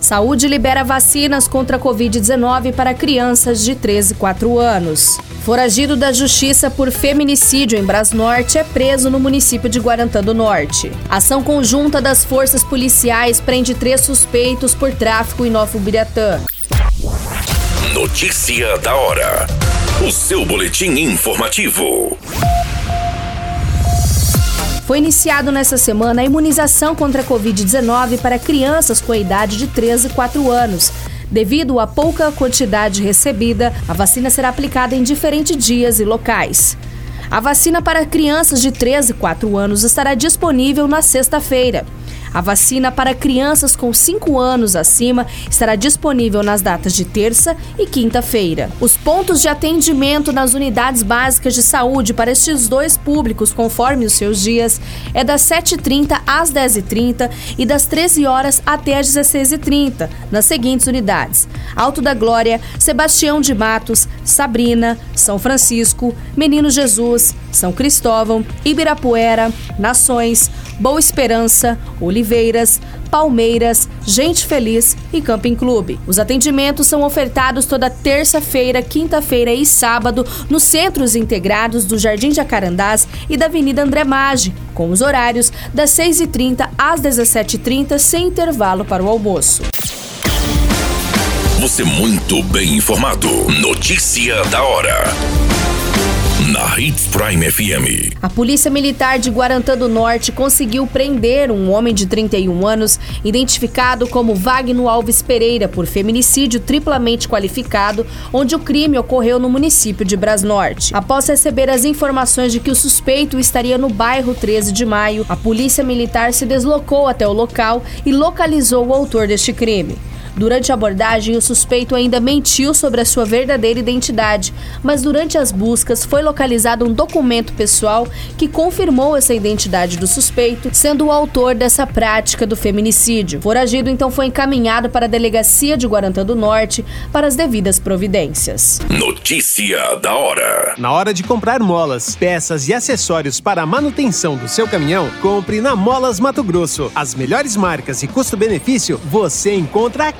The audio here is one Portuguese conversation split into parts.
Saúde libera vacinas contra a Covid-19 para crianças de 13 e 4 anos. Foragido da Justiça por feminicídio em Brasnorte é preso no município de Guarantã do Norte. Ação conjunta das forças policiais prende três suspeitos por tráfico em Nova Ubiratã. Notícia da hora. O seu boletim informativo. Foi iniciado nessa semana a imunização contra a Covid-19 para crianças com a idade de 13 e 4 anos. Devido à pouca quantidade recebida, a vacina será aplicada em diferentes dias e locais. A vacina para crianças de 13 e 4 anos estará disponível na sexta-feira. A vacina para crianças com 5 anos acima estará disponível nas datas de terça e quinta-feira. Os pontos de atendimento nas unidades básicas de saúde para estes dois públicos, conforme os seus dias, é das 7h30 às 10h30 e das 13 horas até às 16h30, nas seguintes unidades: Alto da Glória, Sebastião de Matos, Sabrina, São Francisco, Menino Jesus, São Cristóvão, Ibirapuera, Nações, Boa Esperança, Oliveiras, Palmeiras, Gente Feliz e Camping Clube. Os atendimentos são ofertados toda terça-feira, quinta-feira e sábado nos centros integrados do Jardim Jacarandás e da Avenida André Maggi, com os horários das 6h30 às 17h30, sem intervalo para o almoço. Você muito bem informado. Notícia da hora na Hits Prime FM. A Polícia Militar de Guarantã do Norte conseguiu prender um homem de 31 anos, identificado como Wagner Alves Pereira, por feminicídio triplamente qualificado, onde o crime ocorreu no município de Brasnorte. Após receber as informações de que o suspeito estaria no bairro 13 de Maio, a Polícia Militar se deslocou até o local e localizou o autor deste crime. Durante a abordagem, o suspeito ainda mentiu sobre a sua verdadeira identidade, mas durante as buscas foi localizado um documento pessoal que confirmou essa identidade do suspeito, sendo o autor dessa prática do feminicídio. Foragido então foi encaminhado para a delegacia de Guarantã do Norte para as devidas providências. Notícia da hora. Na hora de comprar molas, peças e acessórios para a manutenção do seu caminhão, compre na Molas Mato Grosso. As melhores marcas e custo-benefício você encontra aqui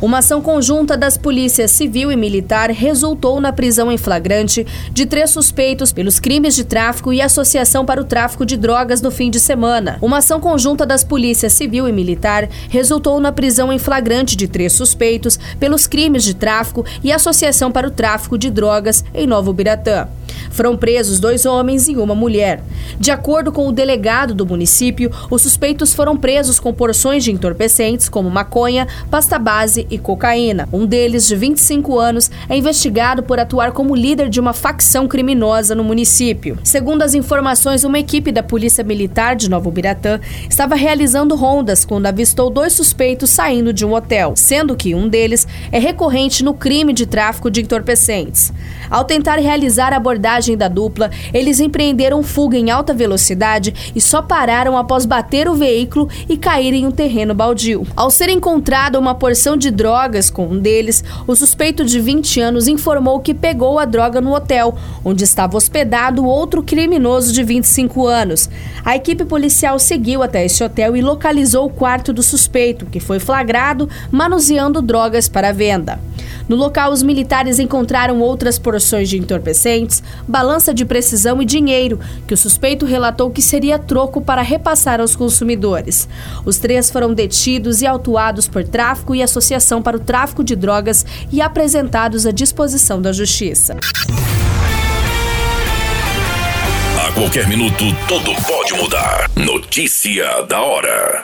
Uma ação conjunta das polícias civil e militar resultou na prisão em flagrante de três suspeitos pelos crimes de tráfico e associação para o tráfico de drogas no fim de semana. Uma ação conjunta das polícias civil e militar resultou na prisão em flagrante de três suspeitos pelos crimes de tráfico e associação para o tráfico de drogas em Novo Biratã. Foram presos dois homens e uma mulher. De acordo com o delegado do município, os suspeitos foram presos com porções de entorpecentes como maconha, pasta base e cocaína. Um deles, de 25 anos, é investigado por atuar como líder de uma facção criminosa no município. Segundo as informações, uma equipe da Polícia Militar de Novo Biratã estava realizando rondas quando avistou dois suspeitos saindo de um hotel, sendo que um deles é recorrente no crime de tráfico de entorpecentes. Ao tentar realizar a abordagem da dupla, eles empreenderam fuga em alta velocidade e só pararam após bater o veículo e cair em um terreno baldio. Ao ser encontrada uma porção de drogas com um deles, o suspeito de 20 anos informou que pegou a droga no hotel, onde estava hospedado outro criminoso de 25 anos. A equipe policial seguiu até esse hotel e localizou o quarto do suspeito, que foi flagrado manuseando drogas para venda. No local, os militares encontraram outras porções de entorpecentes, balança de precisão e dinheiro, que o suspeito relatou que seria troco para repassar aos consumidores. Os três foram detidos e autuados por tráfico e associação para o tráfico de drogas e apresentados à disposição da Justiça. A qualquer minuto, tudo pode mudar. Notícia da hora.